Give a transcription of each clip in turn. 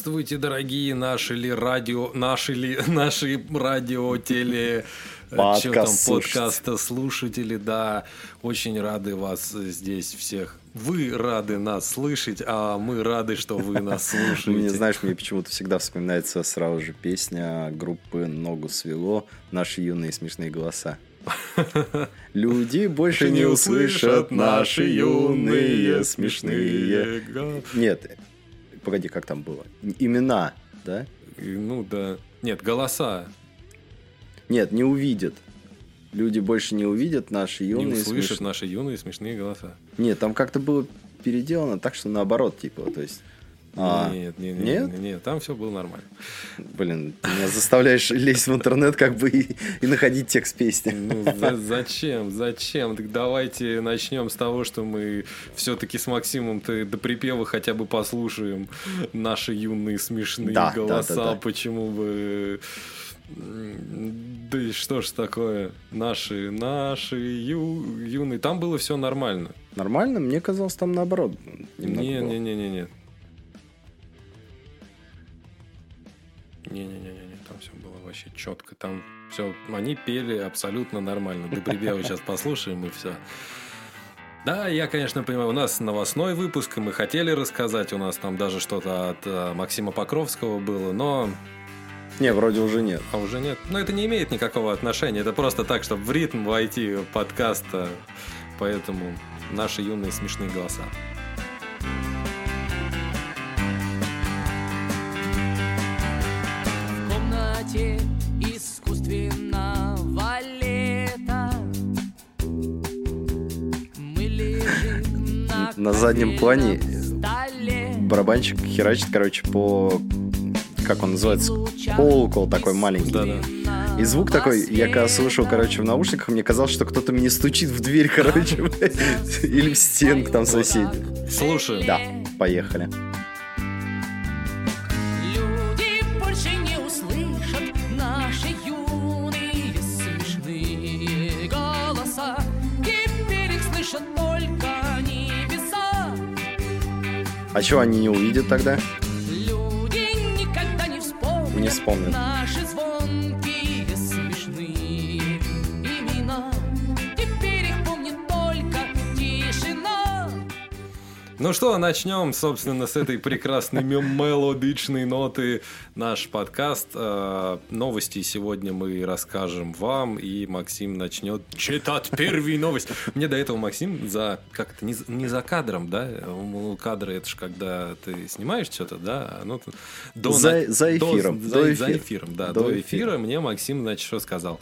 Здравствуйте, дорогие наши ли радио, наши ли, наши радио, теле, э, Подкаст чё там, подкаста слушатели, да, очень рады вас здесь всех. Вы рады нас слышать, а мы рады, что вы нас Мне, слушаете. знаешь, мне почему-то всегда вспоминается сразу же песня группы «Ногу свело», «Наши юные смешные голоса». Люди больше не услышат наши юные смешные... Нет, погоди, как там было? Имена, да? Ну да. Нет, голоса. Нет, не увидят. Люди больше не увидят наши Не юные услышат смешные... наши юные смешные голоса. Нет, там как-то было переделано так, что наоборот, типа, то есть... а, Нет, нет, нет, нет? нет, там все было нормально. Блин, ты меня заставляешь лезть в интернет как бы и, и находить текст песни. Ну, за- зачем? Зачем? Так давайте начнем с того, что мы все-таки с Максимом-то до припева хотя бы послушаем наши юные смешные Да, да, голоса. да, да. Почему бы... Да и что ж такое? Наши, наши ю- юные. Там было все нормально. Нормально? Мне казалось, там наоборот. немного было. Не-не-не-не-не. Не-не-не-не, там все было вообще четко. Там все, они пели абсолютно нормально. До припева сейчас послушаем и все. Да, я, конечно, понимаю, у нас новостной выпуск, и мы хотели рассказать, у нас там даже что-то от э, Максима Покровского было, но Не, вроде уже нет. а уже нет. Но это не имеет никакого отношения, это просто так, чтобы в ритм войти подкаста, поэтому наши юные смешные голоса. Комнате искусственного лета Мы лежим на, На заднем плане. Барабанщик херачит, короче, по... Как он называется? Колокол такой маленький. Да-да. И звук такой, я когда слышал, короче, в наушниках, мне казалось, что кто-то мне стучит в дверь, короче, или в стенку там соседи. Слушаем. Да, поехали. А что они не увидят тогда? Люди никогда не вспомнят, Не вспомнят. наши Ну что, начнем, собственно, с этой прекрасной мел- мелодичной ноты наш подкаст. Э, Новости сегодня мы расскажем вам, и Максим начнет читать первые новости. Мне до этого Максим за как это не, за- не за кадром, да? Кадры это же когда ты снимаешь что-то, да? Ну, до За- на- за до- эфиром, за, до за эфира. эфиром, да, До до, эфира. эфира мне Максим, значит, что сказал.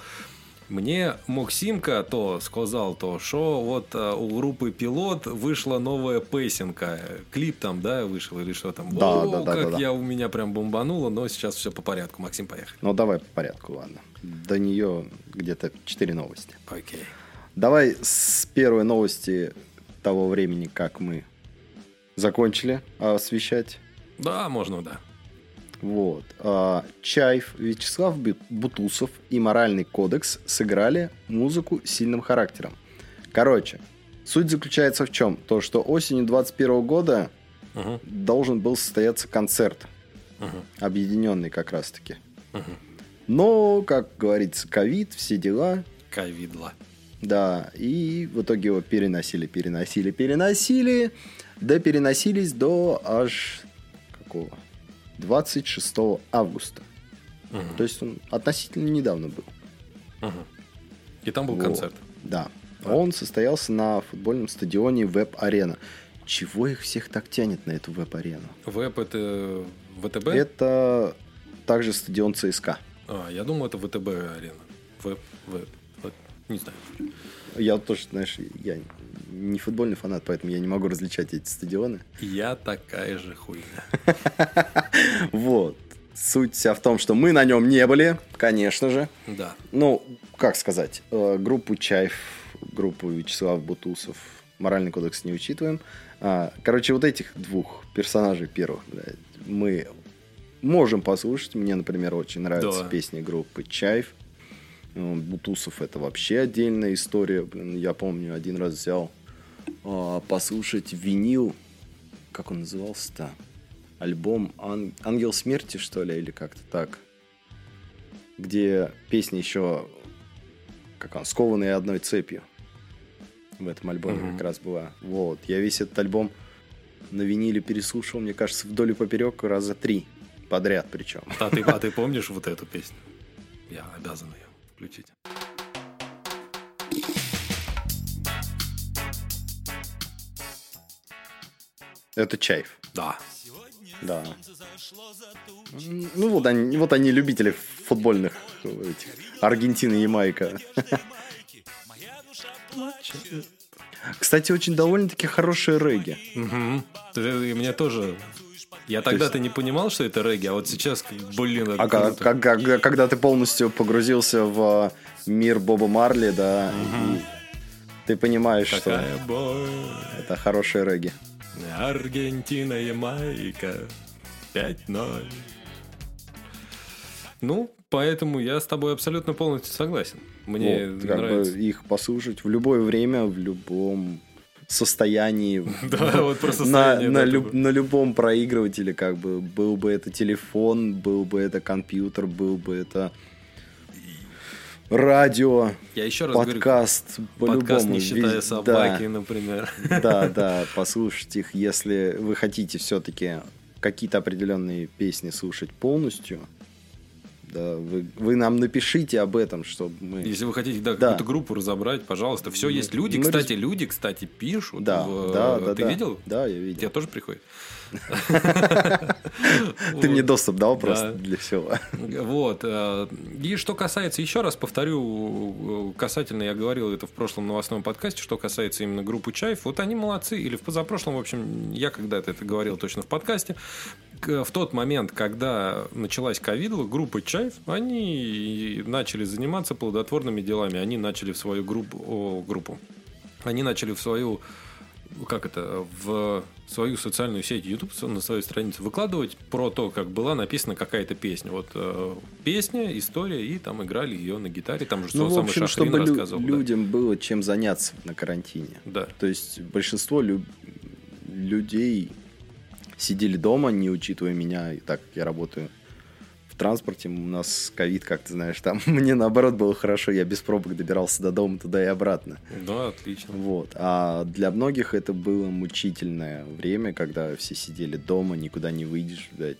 Мне Максимка то сказал, то что вот а, у группы Пилот вышла новая песенка. Клип там, да, вышел или что там. Да, О, да, да, как да, да. я у меня прям бомбануло, но сейчас все по порядку. Максим, поехали. Ну, давай по порядку, ладно. До нее где-то 4 новости. Окей. Давай с первой новости того времени, как мы закончили освещать. Да, можно, да. Вот. А, Чаев, Вячеслав Бу- Бутусов и Моральный кодекс сыграли музыку с сильным характером. Короче, суть заключается в чем? То, что осенью 21 года Мгм, должен был состояться концерт, мгм, объединенный как раз-таки. мгм. Но, как говорится, ковид, все дела. Ковидла. Да, и в итоге его переносили, переносили, переносили, да переносились до аж какого? 26 августа. Мгм, То есть он относительно недавно был. мгм. И там был Вот. концерт. Да. Он состоялся на футбольном стадионе ВЭБ Арена. чего их всех так тянет на эту ВЭБ Арену? Веб это ВТБ? Это также стадион ЦСКА. А, я думал, это ВТБ арена. Веб, веб. Вот, Не знаю. Я тоже, знаешь, я не футбольный фанат, поэтому я не могу различать эти стадионы. Я такая же хуйня. Вот. Суть вся в том, что мы на нем не были, конечно же. Да. Ну, как сказать, э, группу Чаев, группу Вячеслав Бутусов, моральный кодекс не учитываем. А, Короче, вот этих двух персонажей первых, блядь, мы можем послушать. Мне, например, очень нравятся Да. песни группы. Ну, Бутусов это вообще отдельная история. Блин, я помню, один раз взял послушать винил. Как он назывался-то? Альбом «Ан- Ангел смерти, что ли, или как-то так. Где песня еще как он, скованные одной цепью. В этом альбоме Мгм. как раз была. Вот. Я весь этот альбом на виниле переслушал, мне кажется, вдоль и поперек раза три подряд причем. А ты, а ты помнишь вот эту песню? Я обязан ее включить. Это Чаев. Да. Да. Ну вот они, вот они любители футбольных этих, Аргентины и Ямайка. Кстати, очень довольно-таки хорошие регги. Ты- и мне тоже... Я тогда-то не понимал, что это регги, а вот сейчас, блин, это А круто. как- как- когда ты полностью погрузился в мир Боба Марли, да, и ты понимаешь, что Какая боль. это хорошие регги. Аргентина, Ямайка. 5-0. Ну, поэтому я с тобой абсолютно полностью согласен. Мне Вот, как бы нравится. их послушать в любое время, в любом состоянии. Да, вот на, состояние, на, да, люб- на любом проигрывателе, как бы, был бы это телефон, был бы это компьютер, был бы это радио, Я еще раз говорю, подкаст, по-любому. подкаст не считая вез- собаки, например. Да, да, да, послушать их, если вы хотите все-таки какие-то определенные песни слушать полностью, да, вы, вы нам напишите об этом, чтобы мы... Если вы хотите да, Да. какую-то группу разобрать, пожалуйста, все Мы- есть. Люди, мы кстати, люди, кстати, пишут. Да, в- да, да. Ты да. видел? Да, я Тебе видел. тоже приходит? Ты мне доступ дал Да. просто для всего. Вот. э, И что касается, еще раз повторю, э, касательно, я говорил это в прошлом новостном подкасте, что касается именно группы Чаев, вот они молодцы, или в позапрошлом, в общем, я когда-то это говорил точно в подкасте, в тот момент, когда началась ковидла, группа Чаев, они начали заниматься плодотворными делами, они начали в свою группу, о, группу, они начали в свою как это, в свою социальную сеть YouTube, на свою страницу выкладывать про то, как была написана какая-то песня. Вот э, песня, история, и там играли ее на гитаре. Там же Ну, в общем, Шахрин чтобы лю- рассказывал. да. людям было чем заняться на карантине. Да. То есть большинство лю- людей сидели дома, не учитывая меня, и так как я работаю транспорте, у нас ковид, как ты знаешь, там мне наоборот было хорошо, я без пробок добирался до дома туда и обратно. Да, отлично. Вот. А для многих это было мучительное время, когда все сидели дома, никуда не выйдешь, блядь,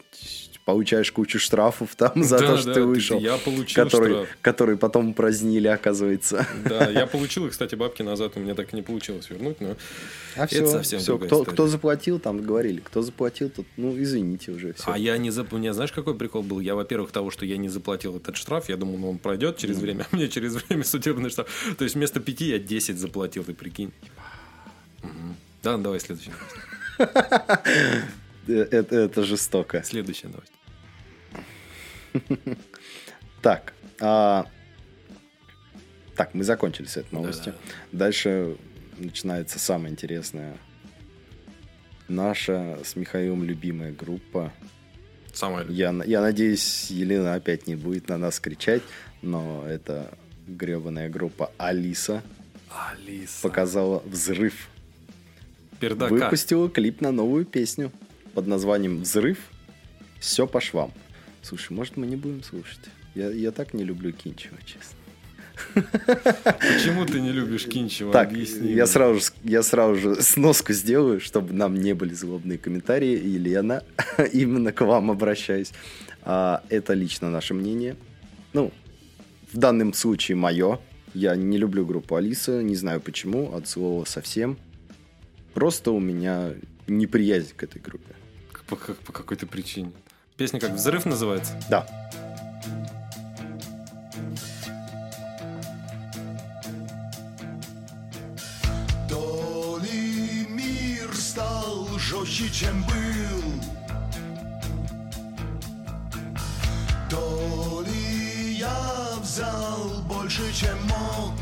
получаешь кучу штрафов там за Да, то, что да, ты вышел, я получил который, штраф. который потом празднили, оказывается. Да, я получил, и, кстати, бабки назад у меня так и не получилось вернуть, но А Это все, совсем все кто, история. кто заплатил, там говорили, кто заплатил, тот, ну, извините уже, все. А я не зап... У меня знаешь, какой прикол был? Я, во-первых, того, что я не заплатил этот штраф, я думал, ну, он пройдет через время, а мне через время судебный штраф. То есть вместо пяти я 10 заплатил, ты прикинь. Мгм. Да, ну, давай новость. Это, это жестоко. Следующая новость. Так, а, так, мы закончили с этой новостью. Дальше начинается самое интересное. Наша с Михаилом любимая группа. Самое Я, я надеюсь, Елена опять не будет на нас кричать, но это гребаная группа Алиса Алиса. показала взрыв Пердака. выпустила клип на новую песню под названием «Взрыв. Все по швам». Слушай, может, мы не будем слушать? Я, я так не люблю Кинчева, честно. Почему ты не любишь Кинчева? так, Объясни я мне. сразу, же- я сразу же сноску сделаю, чтобы нам не были злобные комментарии. Елена, именно к вам обращаюсь. А, это лично наше мнение. Ну, в данном случае мое. Я не люблю группу Алиса, не знаю почему, от слова совсем. Просто у меня неприязнь к этой группе. По, как- по какой-то причине. Песня как «Взрыв» называется? Да. То ли мир стал жестче, чем был, То ли я взял больше, чем мог.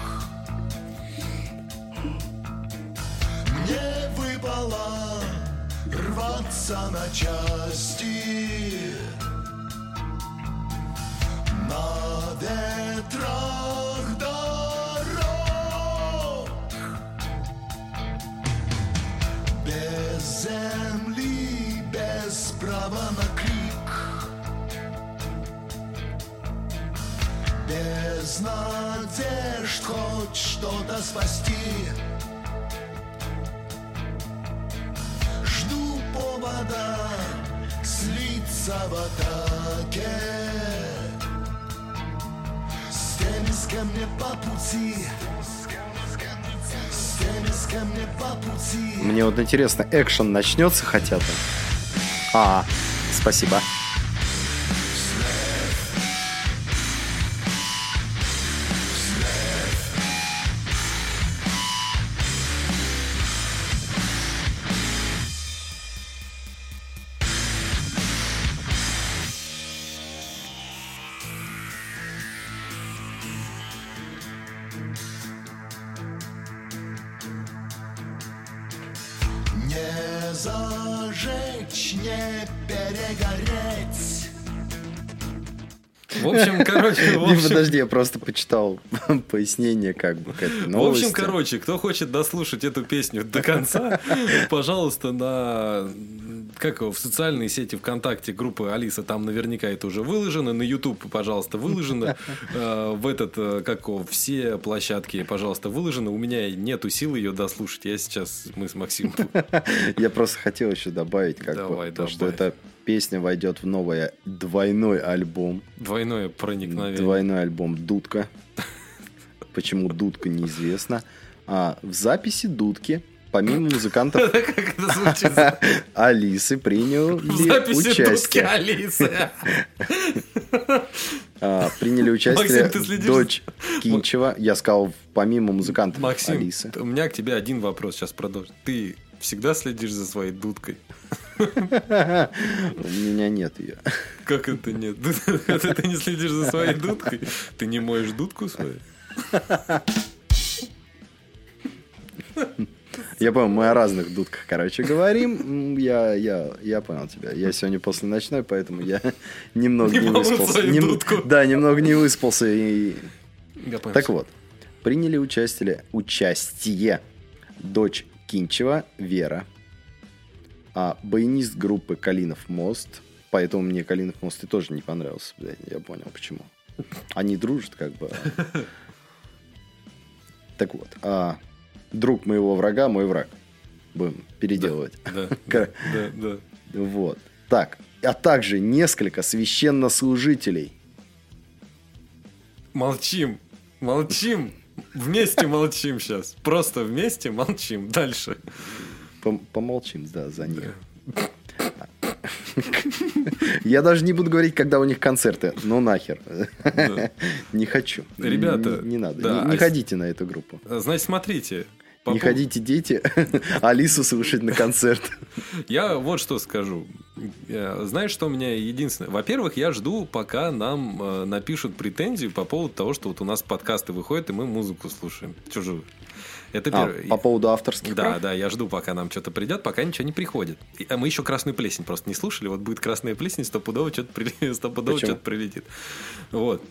Мне выпало рваться на части. На ветрах дорог. Без земли, без права на крик. Без надежд хоть что-то спасти повода слиться в атаке С теми, с кем мне по пути С теми, с кем мне по пути Мне вот интересно, экшен начнется хотя бы? А, спасибо. Не подожди, я просто почитал пояснение как бы к этой В новости. общем, короче, кто хочет дослушать эту песню до конца, пожалуйста, на как его, в социальные сети ВКонтакте группы Алиса, там наверняка это уже выложено, на YouTube, пожалуйста, выложено, Э, в этот, э, как его, все площадки, пожалуйста, выложено. У меня нету сил ее дослушать, я сейчас, мы с Максимом Я просто хотел еще добавить, как бы, то, что эта песня войдет в новый двойной альбом. двойное проникновение. Двойной альбом Дудка. Почему Дудка неизвестно. А в записи Дудки, помимо музыкантов? Алисы, приняли дудки участие. Алисы. А, приняли участие дочь Кинчева. Я сказал, помимо музыкантов Максим, Алисы. у меня к тебе один вопрос сейчас продолжим. Ты всегда следишь за своей дудкой? У меня нет ее. Как это нет? Ты не следишь за своей дудкой? Ты не моешь дудку свою? Я понял, мы о разных дудках, короче, говорим. Я, я, я понял тебя. Я сегодня после ночной, поэтому я немного Не не, выспался. Нем-. Да, немного не выспался. И... Так вот, приняли участие, участие дочь Кинчева Вера, а баянист группы Калинов мост. Поэтому мне Калинов мост и тоже не понравился. блядь, Я понял, почему. Они дружат, как бы. Так вот, а друг моего врага мой враг. Будем переделывать. Да, да, да. Вот. Так. А также несколько священнослужителей. Молчим, молчим. Вместе молчим сейчас. Просто вместе молчим. Дальше. Пом- Помолчим, да, за них. Я даже не буду говорить, когда у них концерты. Ну нахер. Да. Не хочу. Ребята, Не, не надо. да, не, не а с- ходите на эту группу. Значит, смотрите. По не пов- ходите, дети, Алису слушать на концерт. Я вот что скажу. Э, Знаешь, что у меня единственное? Во-первых, я жду, пока нам э, напишут претензии по поводу того, что вот у нас подкасты выходят, и мы музыку слушаем чужую. Это А, первое. по поводу авторских Да, прав? да, я жду, пока нам что-то придет, пока ничего не приходит. И- а мы еще красную плесень просто не слушали. Вот будет красная плесень, стопудово что-то при- стопудово что-то прилетит. Вот.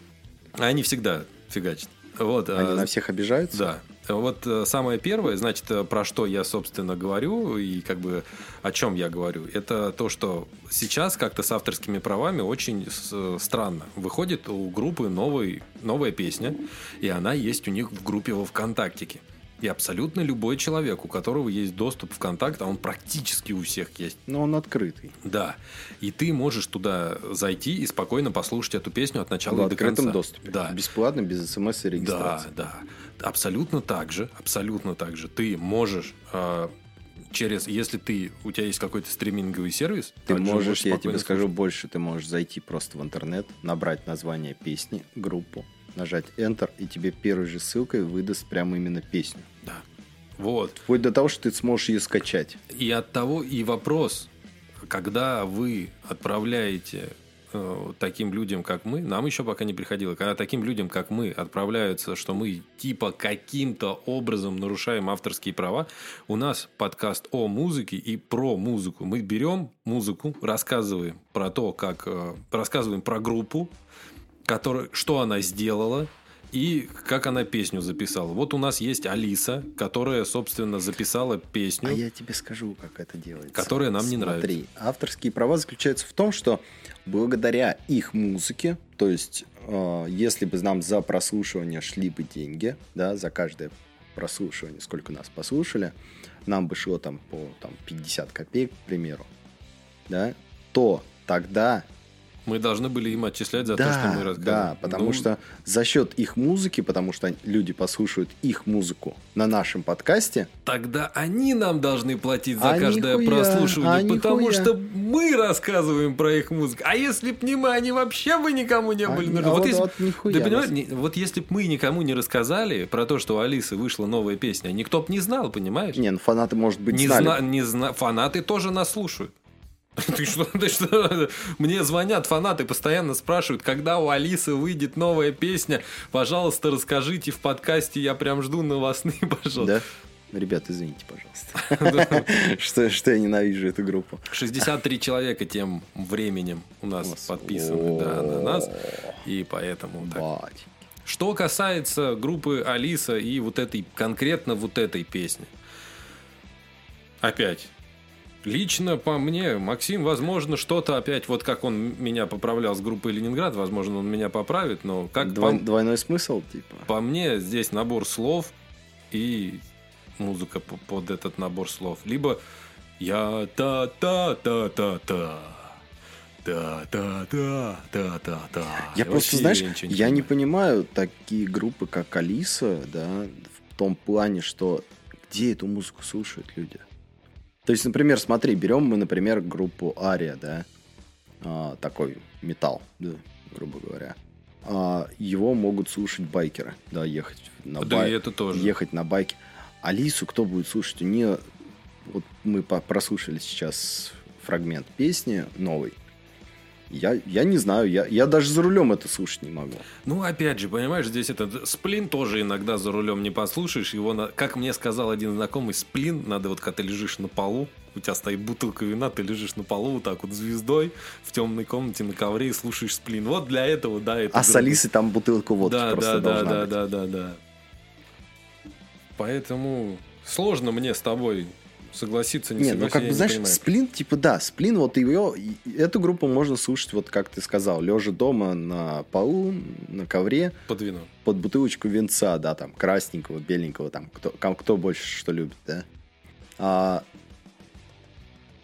А они всегда фигачат. Вот. Они а, на всех обижаются? да. Вот э, самое первое, значит, э, про что я, собственно, говорю и как бы о чем я говорю, это то, что сейчас как-то с авторскими правами очень э, странно. Выходит у группы новый, новая песня, и она есть у них в группе во ВКонтактике. И абсолютно любой человек, у которого есть доступ в ВКонтакт, а он практически у всех есть, Но он открытый. да. И ты можешь туда зайти и спокойно послушать эту песню от начала В и до открытом конца. доступе. Да. Бесплатно, без смс и Да, регистрации. да. Абсолютно так же, абсолютно так же. Ты можешь э, через, если ты, у тебя есть какой-то стриминговый сервис, Ты можешь, я тебе спокойно скажу слушать. больше, ты можешь зайти просто в интернет, набрать название песни, группу, нажать Enter, и тебе первой же ссылкой выдаст прямо именно песню. Да. Вот. Вплоть до того, что ты сможешь ее скачать. И от того и вопрос, когда вы отправляете э, таким людям, как мы, нам еще пока не приходило, когда таким людям, как мы, отправляются, что мы типа каким-то образом нарушаем авторские права, у нас подкаст о музыке и про музыку. Мы берем музыку, рассказываем про то, как... э, рассказываем про группу, которая, что она сделала, и как она песню записала. Вот у нас есть Алиса, которая, собственно, записала песню. А я тебе скажу, как это делается. Которая нам не Смотри, авторские права заключаются в том, что благодаря их музыке, то есть э, если бы нам за прослушивание шли бы деньги, да, за каждое прослушивание, сколько нас послушали, нам бы шло там по там, 50 копеек, к примеру, да, то тогда Мы должны были им отчислять за да, то, что мы рассказываем. Да, потому Ну, что за счет их музыки, потому что люди послушают их музыку на нашем подкасте, Тогда они нам должны платить за А каждое нихуя, прослушивание, а потому нихуя. что мы рассказываем про их музыку. А если б не мы, они вообще бы никому не были А- нужны. а вот- если, вот нихуя понимаешь, не- вот если бы мы никому не рассказали про то, что у Алисы вышла новая песня, никто бы не знал, понимаешь? не, ну фанаты, может быть, не знали. зна- не зна- фанаты тоже нас слушают. Ты что, ты что? Мне звонят фанаты, постоянно спрашивают, когда у Алисы выйдет новая песня. Пожалуйста, расскажите в подкасте, я прям жду новостные, пожалуйста. Да? Ребят, извините, пожалуйста. Что что я ненавижу эту группу. 63 человека тем временем у нас Нас- подписаны да, на нас. И поэтому так. Что касается группы Алиса и вот этой, конкретно вот этой песни. Опять. Лично по мне, Максим, возможно, что-то опять, вот как он меня поправлял с группой Ленинград, возможно, он меня поправит, но как по, Двой- Двойной смысл, типа. по мне, здесь набор слов и музыка по- под этот набор слов. Либо я та-та-та-та-та. Та-та-та-та-та-та. Я И просто, знаешь, я не понимаю. понимаю такие группы, как Алиса, да, в том плане, что где эту музыку слушают люди. То есть, например, смотри, берем мы, например, группу Ария, да, а, такой металл, да, грубо говоря. А, его могут слушать байкеры, да, ехать на Да бай- и это тоже. ехать на байке. Алису кто будет слушать? У нее, вот мы прослушали сейчас фрагмент песни новой. Я, я не знаю, я, я даже за рулем это слушать не могу. Ну, опять же, понимаешь, здесь этот сплин тоже иногда за рулем не послушаешь. Его, на- как мне сказал один знакомый, сплин надо вот, когда ты лежишь на полу, у тебя стоит бутылка вина, ты лежишь на полу вот так вот звездой в темной комнате на ковре и слушаешь сплин. Вот для этого, да, это А с Алисой там бутылка водки да, просто да, да, должна да, быть. да, да, да. Поэтому сложно мне с тобой согласиться, не Не, ну как я бы, знаешь, понимаю. сплин, типа, да, сплин, вот ее, эту группу можно слушать, вот как ты сказал, лежа дома на полу, на ковре, Под вино. под бутылочку винца, да, там, красненького, беленького, там, кто, кто больше что любит, да. А,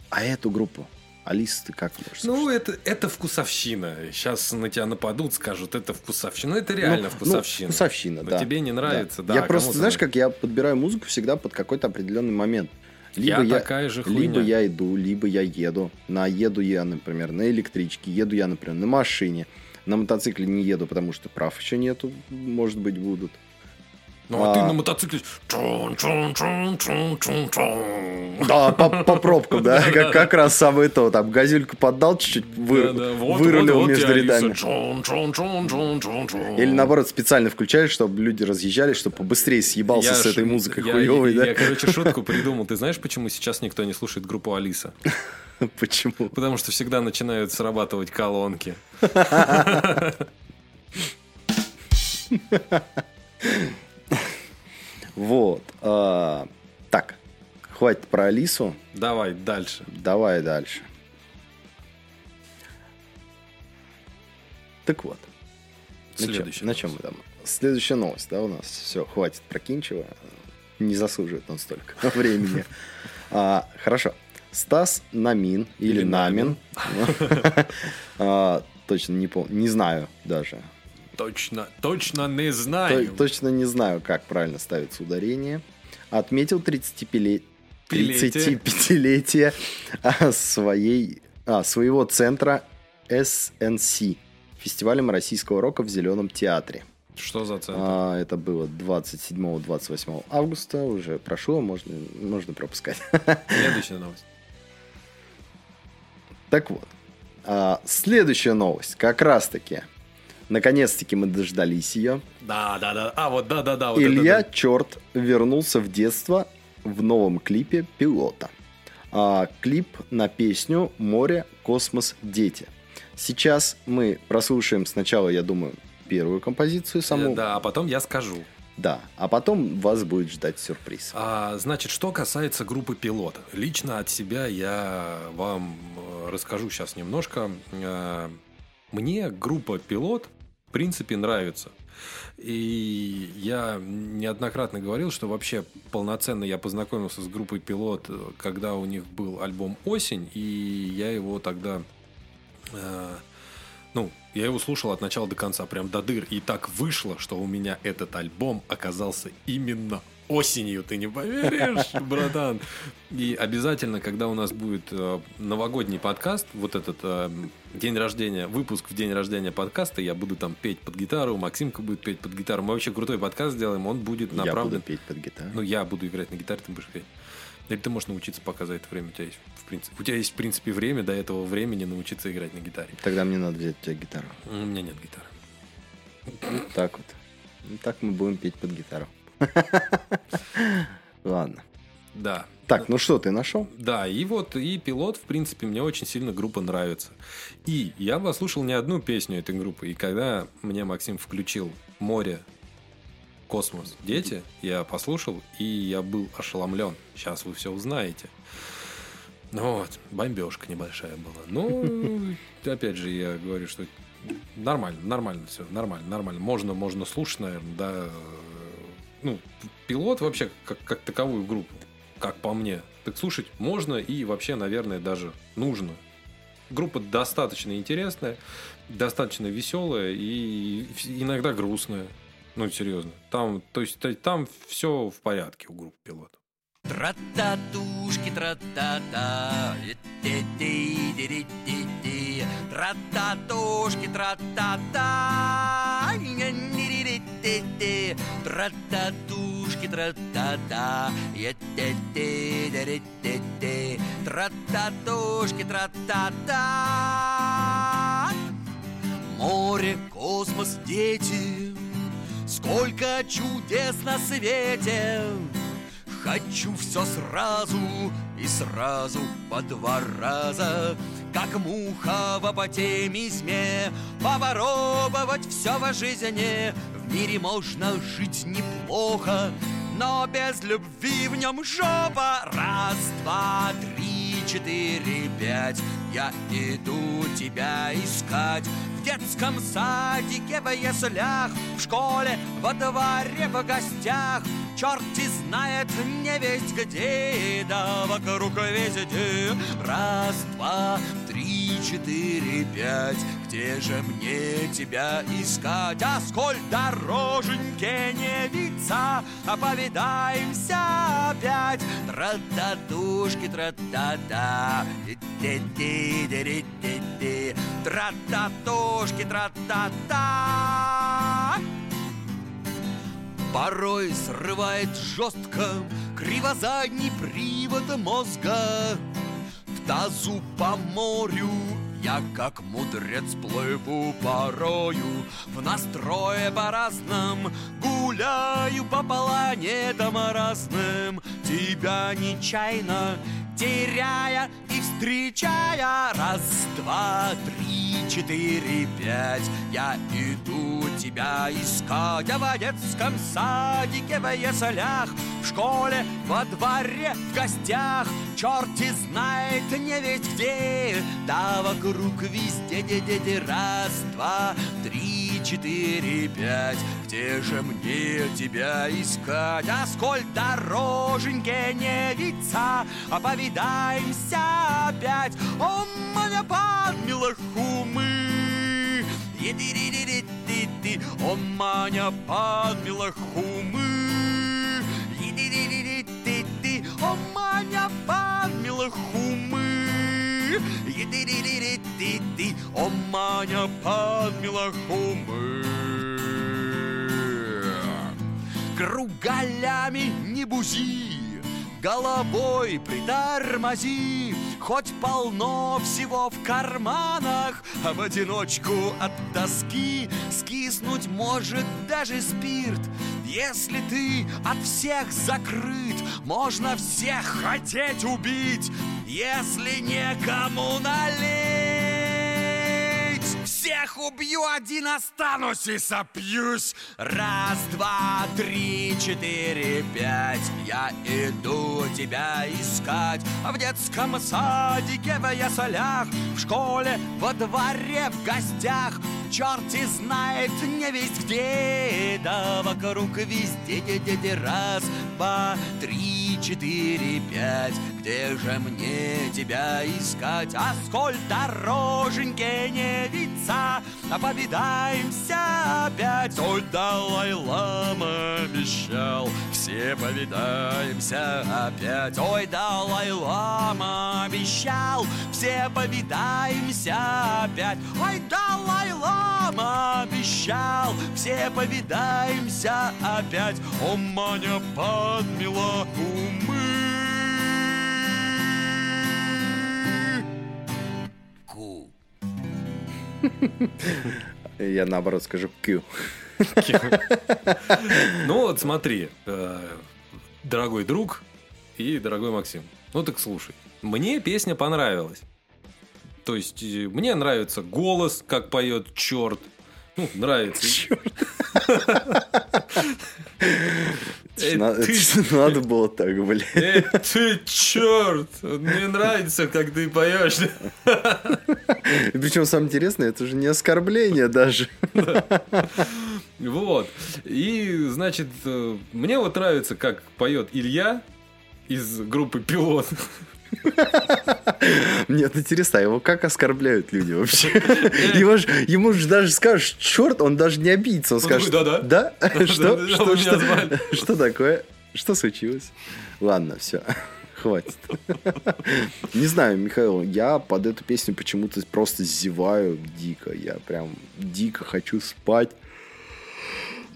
а эту группу, Алиса, ты как можешь Ну, это, это вкусовщина. Сейчас на тебя нападут, скажут, это вкусовщина. Ну, это реально Ну, вкусовщина. Ну, вкусовщина, Но да. тебе не нравится, да, Я а просто, знаешь, как я подбираю музыку всегда под какой-то определенный момент. Я такая же хуйня. Либо я иду, либо я еду. На еду я, например, на электричке, еду я, например, на машине. На мотоцикле не еду, потому что прав еще нету, может быть, будут. Ну, а, А. ты на мотоцикле... Да, по, по пробкам, да, как, как раз самое то. Там газельку поддал чуть-чуть, вы- Да, да, вот, вырулил вот, вот между рядами. Или наоборот, специально включаешь, чтобы люди разъезжали, чтобы побыстрее съебался Я с этой музыкой я- хуевой, я, да? короче, шутку придумал. Ты знаешь, почему сейчас никто не слушает группу Алиса? Почему? Потому что всегда начинают срабатывать колонки. Вот. а, так, хватит про Алису. Давай дальше. Давай дальше. Так вот. На Следующая На чем мы там? Следующая новость, да, у нас. Все, хватит про Кинчева. Не заслуживает он столько времени. А, Хорошо. Стас Намин или Или Намин. А, Точно не помню. Не знаю даже. Точно, точно не То- знаю. Точно не знаю, как правильно ставится ударение. Отметил 35 лет Пилетие. 35-летия а, своей, а, своего центра SNC, фестивалем российского рока в Зеленом театре. Что за центр? А, это было 27-28 августа, уже прошло, можно, можно пропускать. Следующая новость. Так вот, а, следующая новость, как раз-таки, наконец-таки мы дождались ее. Да, да, да. А, вот, да, да, да. Вот Илья это, Черт вернулся в детство в новом клипе «Пилота». А, клип на песню «Море, космос, дети». Сейчас мы прослушаем сначала, я думаю, первую композицию да. саму. Э, Да, а потом я скажу. Да, а потом вас будет ждать сюрприз. А, значит, что касается группы пилот. Лично от себя я вам э, расскажу сейчас немножко. Э, Мне группа пилот, в принципе, нравится. И я неоднократно говорил, что вообще полноценно я познакомился с группой пилот, э, когда у них был альбом Осень, и я его тогда э, ну, я его слушал от начала до конца, прям до дыр. И так вышло, что у меня этот альбом оказался именно осенью, ты не поверишь, братан. И обязательно, когда у нас будет э, новогодний подкаст, вот этот э, день рождения, выпуск в день рождения подкаста, я буду там петь под гитару, Максимка будет петь под гитару. Мы вообще крутой подкаст сделаем, он будет Я направлен... буду петь под гитару. Ну, я буду играть на гитаре, ты будешь петь. Или ты можешь научиться пока за это время. У тебя есть, в принципе, у тебя есть, в принципе, время до этого времени научиться играть на гитаре. Тогда мне надо взять у тебя гитару. У меня нет гитары. Вот так вот. Ну, Так мы будем петь под гитару. Ладно. Да. Так, ну что, ты нашел? Да, и вот, и пилот, в принципе, мне очень сильно группа нравится. И я послушал не одну песню этой группы, и когда мне Максим включил «Море, космос, дети», я послушал, и я был ошеломлен. Сейчас вы все узнаете. Ну вот, бомбежка небольшая была. Ну, опять же, я говорю, что нормально, нормально все, нормально, нормально. Можно, можно слушать, наверное, да. Ну, пилот вообще как, как таковую группу, как по мне, так слушать можно и вообще, наверное, даже нужно. Группа достаточно интересная, достаточно веселая и иногда грустная. Ну, серьезно. Там, то есть, там все в порядке у группы пилот. Тра-та-тушки, тра-та-та. Тра-та-тушки, тра-та-та, ня-ни-ри-ри-ти-ти. Тра-та-тушки, тра-та-та, е-ти-ти-ри-ти-ти. Тра-та-тушки, тра-та-та. Море, космос, дети, сколько чудес на свете. Хочу все сразу и сразу по два раза, Как муха в апотемизме, Попробовать все в жизни. В мире можно жить неплохо, но без любви в нем жопа. Раз, два, три, четыре, пять. Я иду тебя искать в детском садике, в яслях, в школе, во дворе, в гостях. Черти знает не весть где, да вокруг везде. Раз, два, три, четыре, пять. Где же мне тебя искать? А сколь дороженьке не виться, а повидаемся опять. Тра-та-тушки, тра-та-та, ти-ти-ти-ти-ти-ти. Тра-та-тушки, тра-та-та. Порой срывает жестко Кривозадний привод мозга В тазу по морю я как мудрец плыву порою. В настрое по-разному Гуляю по планетам разным. Тебя нечаянно теряя и встречая. Раз, два, три, четыре, пять. Я иду тебя искать А в детском садике, в яслях В школе, во дворе, в гостях. Черти знает не ведь где Да вокруг везде, де де Раз, два, три, четыре, пять. Где же мне тебя искать? А сколь дороженьке не виться А повидаемся опять. О, моя подмила хумы Еди-ди-ди-ди-ди-ди. О, маня подмила хумы Еди-ди-ди-ди-ди-ди. О, маня подмела хумы. Еди-ди-ди-ди-ди, О, Маня подмела хумы. Кругалями не бузи, головой притормози, Хоть полно всего в карманах, а в одиночку от тоски скиснуть может даже спирт. Если ты от всех закрыт, можно всех хотеть убить, если некому налить. Всех убью, один останусь и сопьюсь. Раз, два, три, четыре, пять. Я иду тебя искать. В детском садике, в ясалях, в школе, во дворе, в гостях. Черти знает не весть где, да вокруг везде, де, де, де, раз, два, три, четыре, пять. Где же мне тебя искать? А сколь дороженьки не а повидаемся опять. Ой, Далай-лама обещал, все повидаемся опять. Ой, Далай-лама обещал, все повидаемся опять. Ой, Далай-лама обещал, все повидаемся опять. О, Маня подмела умы. Я наоборот скажу Q. Ну вот смотри, э, дорогой друг и дорогой Максим. Ну так слушай, мне песня понравилась. То есть э, мне нравится голос, как поет черт. Ну, нравится. Это Надо было так, блядь. Эй, ты черт! Мне нравится, как ты поешь. Причем самое интересное, это же не оскорбление даже. Вот. И, значит, э, мне вот нравится, как поет Илья из группы Пилот. Мне это интересно, его как оскорбляют люди вообще? Его ж- ему же даже скажешь, черт, он даже не обидится. Он скажет, такой, да? Да-да, Что? Что? Что? Что такое? Что случилось? Ладно, все. Хватит. Не знаю, Михаил, я под эту песню почему-то просто зеваю дико. Я прям дико хочу спать.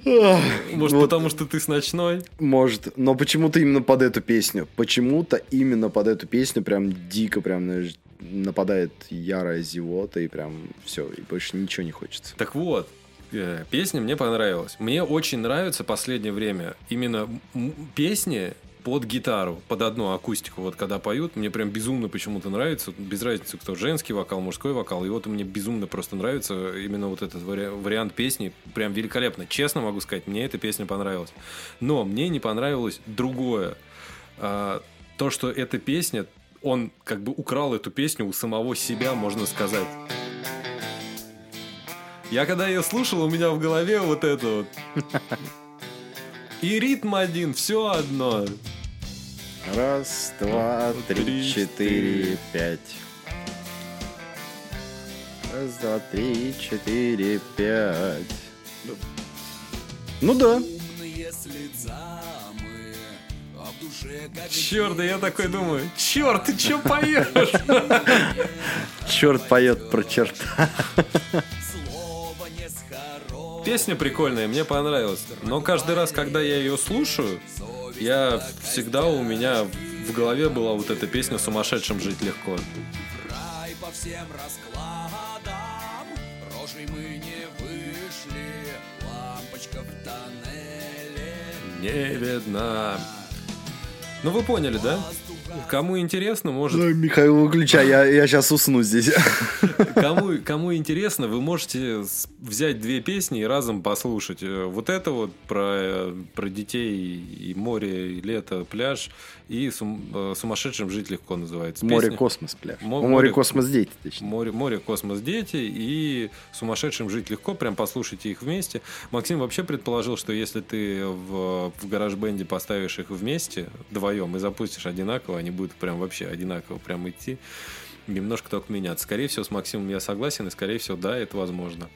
Может, вот. потому что ты с ночной? Может, но почему-то именно под эту песню. Почему-то именно под эту песню прям дико прям нападает ярая зевота и прям все, и больше ничего не хочется. Так вот, э, песня мне понравилась. Мне очень нравится последнее время именно песни под гитару, под одну акустику. Вот когда поют, мне прям безумно почему-то нравится. Без разницы, кто женский вокал, мужской вокал. И вот мне безумно просто нравится именно вот этот вари- вариант песни. Прям великолепно. Честно могу сказать, мне эта песня понравилась. Но мне не понравилось другое. А, то, что эта песня, он как бы украл эту песню у самого себя, можно сказать. Я когда ее слушал, у меня в голове вот это вот. И ритм один, все одно. Раз, два, три, четыре, пять. Раз, два, три, четыре, пять. Ну да. Черт, да я такой думаю, черт, ты че поешь? Черт поет про черта. Песня прикольная, мне понравилась. Но каждый раз, когда я ее слушаю, я всегда у меня в голове была вот эта песня «Сумасшедшим жить легко». Рай по всем раскладам, рожей мы не вышли, лампочка в тоннеле. Не видно. Ну вы поняли, да? Кому интересно, может Ну, Михаил, выключай, я, я сейчас усну здесь. Кому, кому интересно, вы можете взять две песни и разом послушать. Э, Вот это вот про, про детей и море, и лето, пляж, и сум- э, «Сумасшедшим жить легко» называется. Море, Песня. космос, пляж. Мо- Море, море- космос, дети, точнее. Море, море, космос, дети и сумасшедшим жить легко. Прям послушайте их вместе. Максим вообще предположил, что если ты в, в гараж-бенде поставишь их вместе, вдвоем, и запустишь одинаково, они будут прям вообще одинаково прям идти. Немножко только меняться. Скорее всего, с Максимом я согласен, и скорее всего, да, это возможно.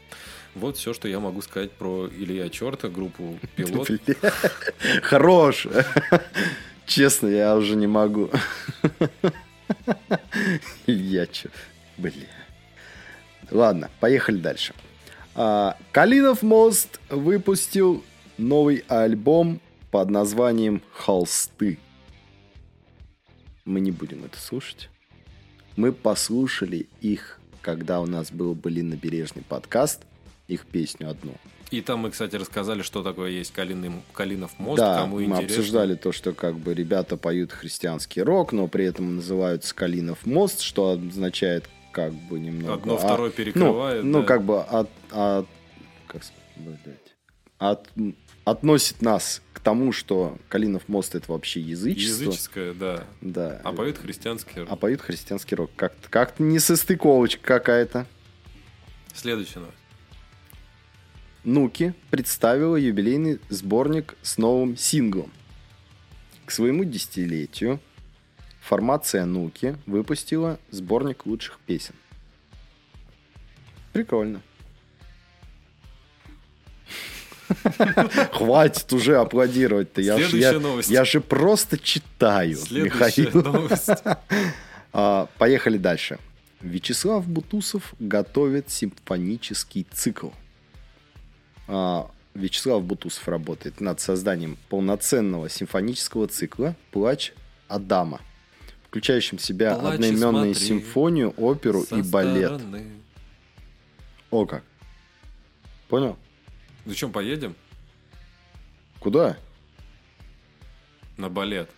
Вот все, что я могу сказать про Илья Черта, группу Пилот. Хорош. Честно, я уже не могу. Я чё? Бля. Ладно, поехали дальше. А, Калинов мост выпустил новый альбом под названием «Холсты». Мы не будем это слушать. Мы послушали их, когда у нас был «Былин набережный» подкаст, их песню одну. И там мы, кстати, рассказали, что такое есть Калиный, Калинов мост, да, кому мы интересно. обсуждали то, что как бы ребята поют хрисианский рок, но при этом называются Калинов мост, что означает как бы немного... Одно а- второе перекрывает, Ну, ну, да. как бы от, от- как сказать, от- относит нас к тому, что Калинов мост это вообще язычество. Языческое, да. Да. А поют христианский А поют христианский рок. Как-то как несостыковочка какая-то. Следующая новость. Нуки представила юбилейный сборник с новым синглом. К своему десятилетию формация Нуки выпустила сборник лучших песен. Прикольно. Хватит уже аплодировать-то. Я, Следующая я- новость. я же просто читаю, Следующая Михаил. новость. А, поехали дальше. Вячеслав Бутусов готовит симфонический цикл. А, Вячеслав Бутусов работает над созданием полноценного симфонического цикла «Плач Адама», включающим в себя Плачь одноименную смотри симфонию, оперу и балет. стороны. О как. Понял? Ну чем, поедем? Куда? На балет.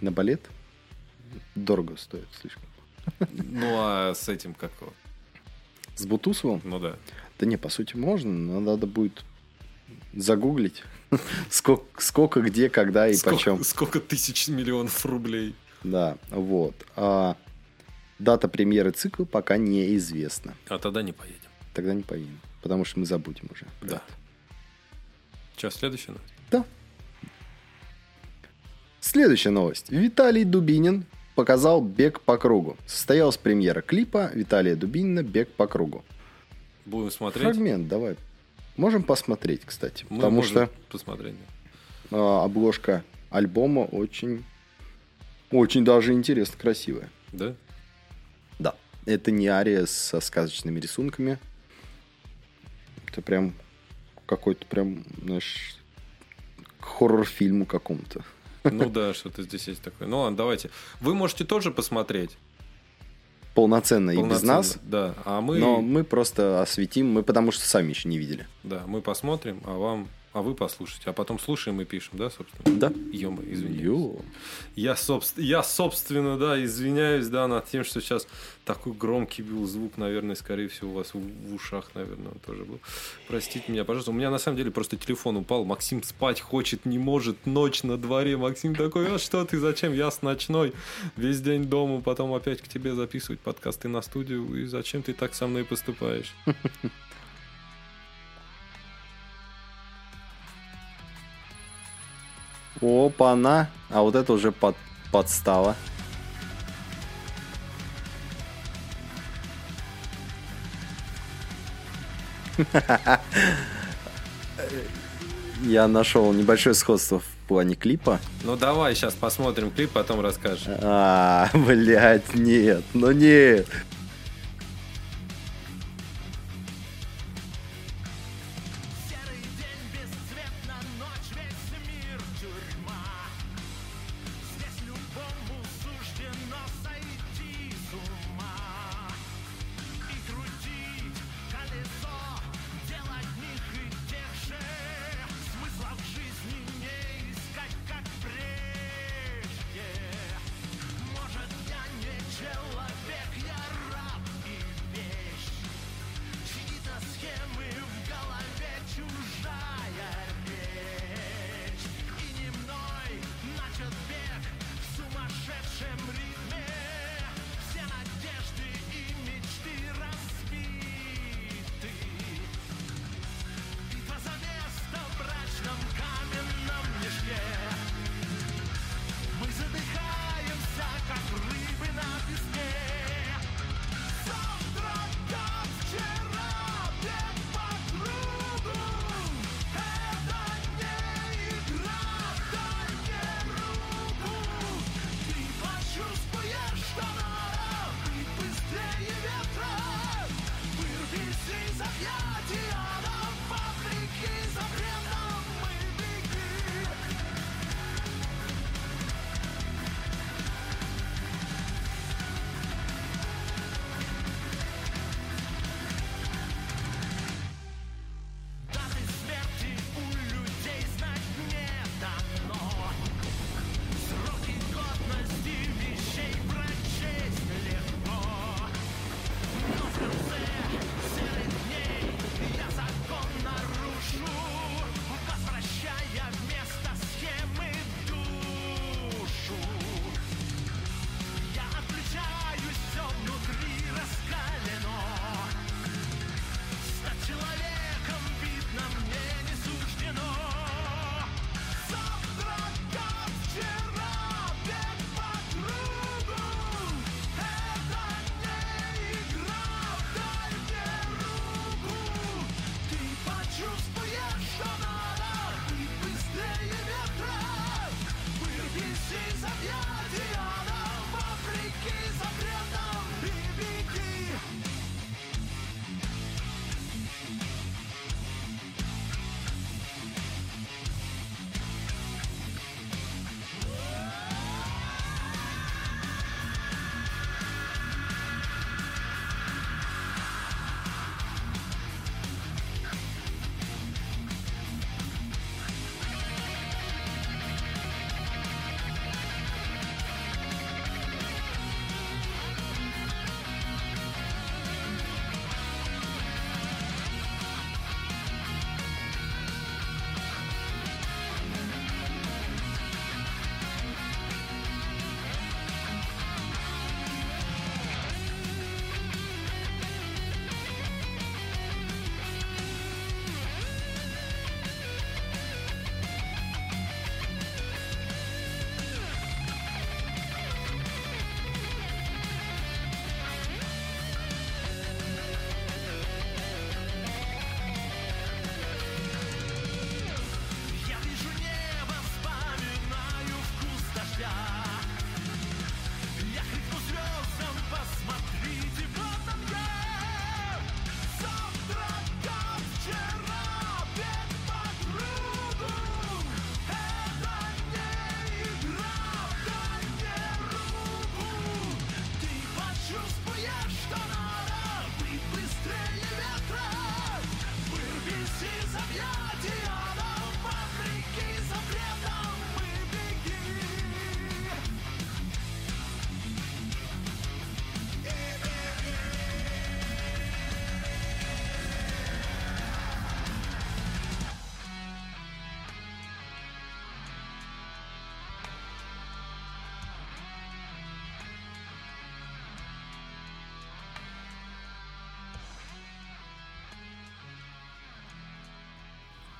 На балет? Дорого стоит слишком. Ну, а с этим как? С Бутусовым? Ну да. Да не, по сути, можно, но надо будет загуглить. Сколько, сколько, где, когда и сколько, почем. сколько тысяч миллионов рублей? Да, вот. А дата премьеры цикла пока неизвестна. А тогда не поедем. Тогда не поедем, потому что мы забудем уже. Да. Че, следующая новость? Да. Следующая новость. Виталий Дубинин показал «Бег по кругу». Состоялась премьера клипа Виталия Дубинина «Бег по кругу». Будем смотреть. Фрагмент, давай. Можем посмотреть, кстати. Мы потому что посмотреть. а, обложка альбома очень, очень даже интересно красивая. Да? Да. Это не ария со сказочными рисунками. Это прям какой-то прям, знаешь, к хоррор-фильму какому-то. Ну да, что-то здесь есть такое. Ну ладно, давайте. Вы можете тоже посмотреть. Полноценно и без полноценно. нас. Да, а мы, Но мы просто осветим, мы потому что сами еще не видели. да, мы посмотрим, а вам, а вы послушайте. А потом слушаем и пишем, да, собственно? Да. Ё извиняюсь. Ё. Я, собс- я, собственно, да, извиняюсь, да, над тем, что сейчас такой громкий был звук, наверное, скорее всего, у вас в, в ушах, наверное, он тоже был. Простите меня, пожалуйста. У меня, на самом деле, просто телефон упал. Максим спать хочет, не может. Ночь на дворе. Максим такой, а что ты, зачем? Я с ночной. Весь день дома, потом опять к тебе записывать подкасты на студию. И зачем ты так со мной поступаешь? Опа-на. А вот это уже под, подстава. Я нашел небольшое сходство в плане клипа. Ну, давай сейчас посмотрим клип, потом расскажешь. А, блядь, нет, ну нет.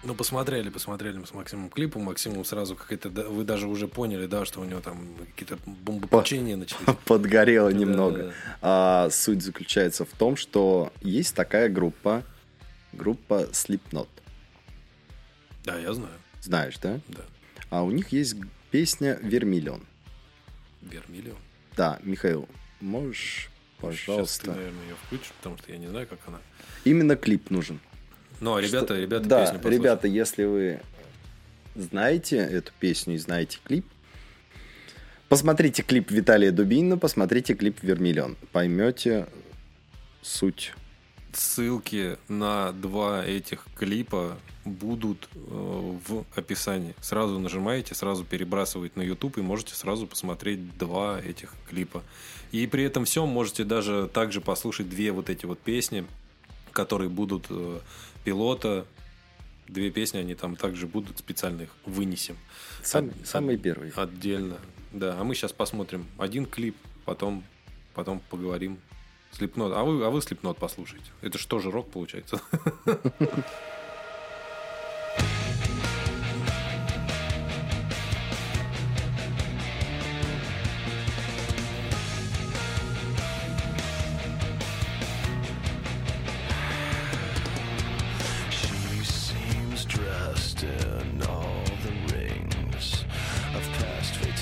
Ну, посмотрели, посмотрели мы с Максимом клип. У Максима сразу какая-то... да, Вы даже уже поняли, да, что у него там какие-то бомбопучения начались. Подгорело Да, немного. да. А суть заключается в том, что есть такая группа, группа Slipknot. Да, я знаю. Знаешь, да? Да. А у них есть песня «Вермиллион». Вермиллион. Да, Михаил, можешь, Сейчас ты, пожалуйста. наверное, ее включишь, потому что я не знаю, как она. Именно клип нужен. Ну, а ребята, Что- ребята да, песню ребята, если вы знаете эту песню и знаете клип, посмотрите клип Виталия Дубинина, посмотрите клип Вермиллион. Поймете суть. Ссылки на два этих клипа будут э, в описании. Сразу нажимаете, сразу перебрасываете на YouTube и можете сразу посмотреть два этих клипа. И при этом всем можете даже также послушать две вот эти вот песни, которые будут э, пилота. Две песни, они там также будут, специально их вынесем. Сам- От- самый от- первый. Отдельно. Да, а мы сейчас посмотрим один клип, потом, потом поговорим. Слепнот. А вы, а вы Слепнот послушайте. Это же рок получается?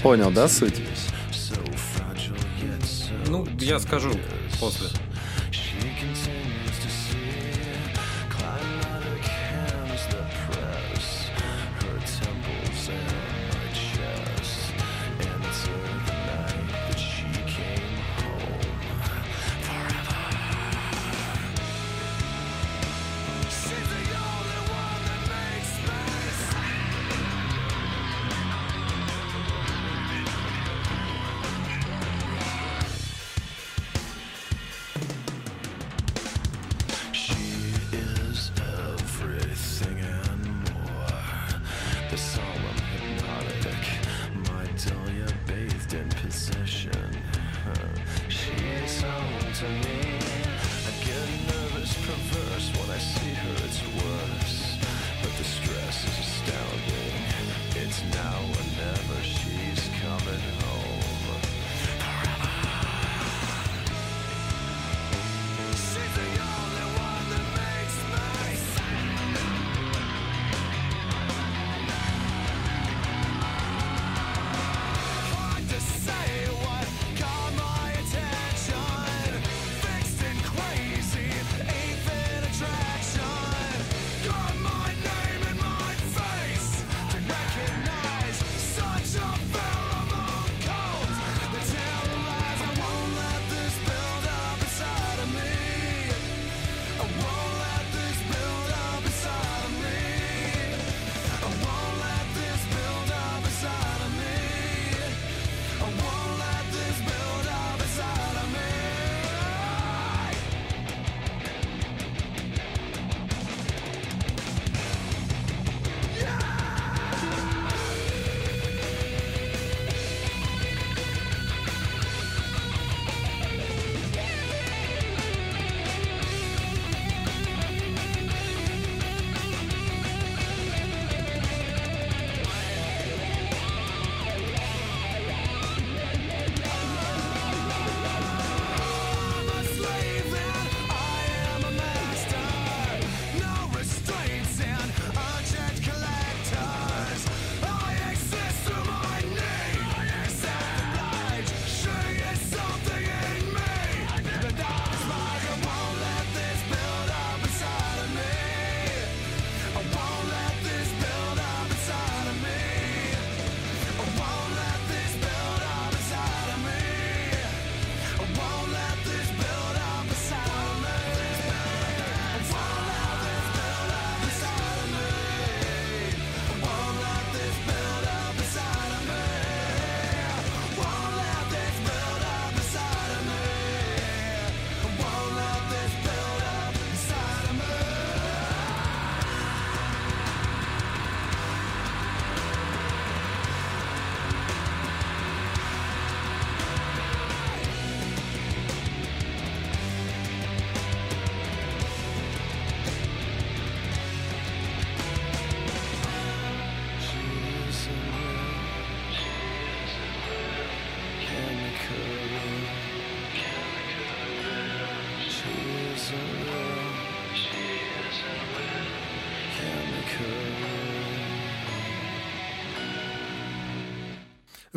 Понял, да, суть? Ну, я скажу после.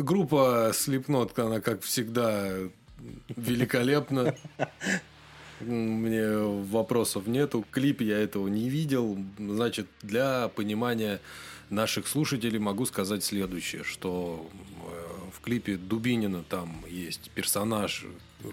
Группа Slipknot, она, как всегда, великолепна. Мне вопросов нету. Клип я этого не видел. Значит, для понимания наших слушателей могу сказать следующее, что э, в клипе Дубинина там есть персонаж